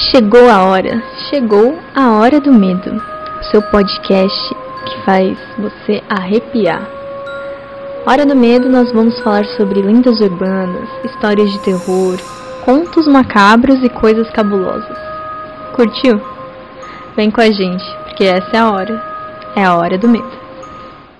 Chegou a hora, chegou a hora do medo. Seu podcast que faz você arrepiar. Hora do medo, nós vamos falar sobre lendas urbanas, histórias de terror, contos macabros e coisas cabulosas. Curtiu? Vem com a gente, porque essa é a hora. É a hora do medo.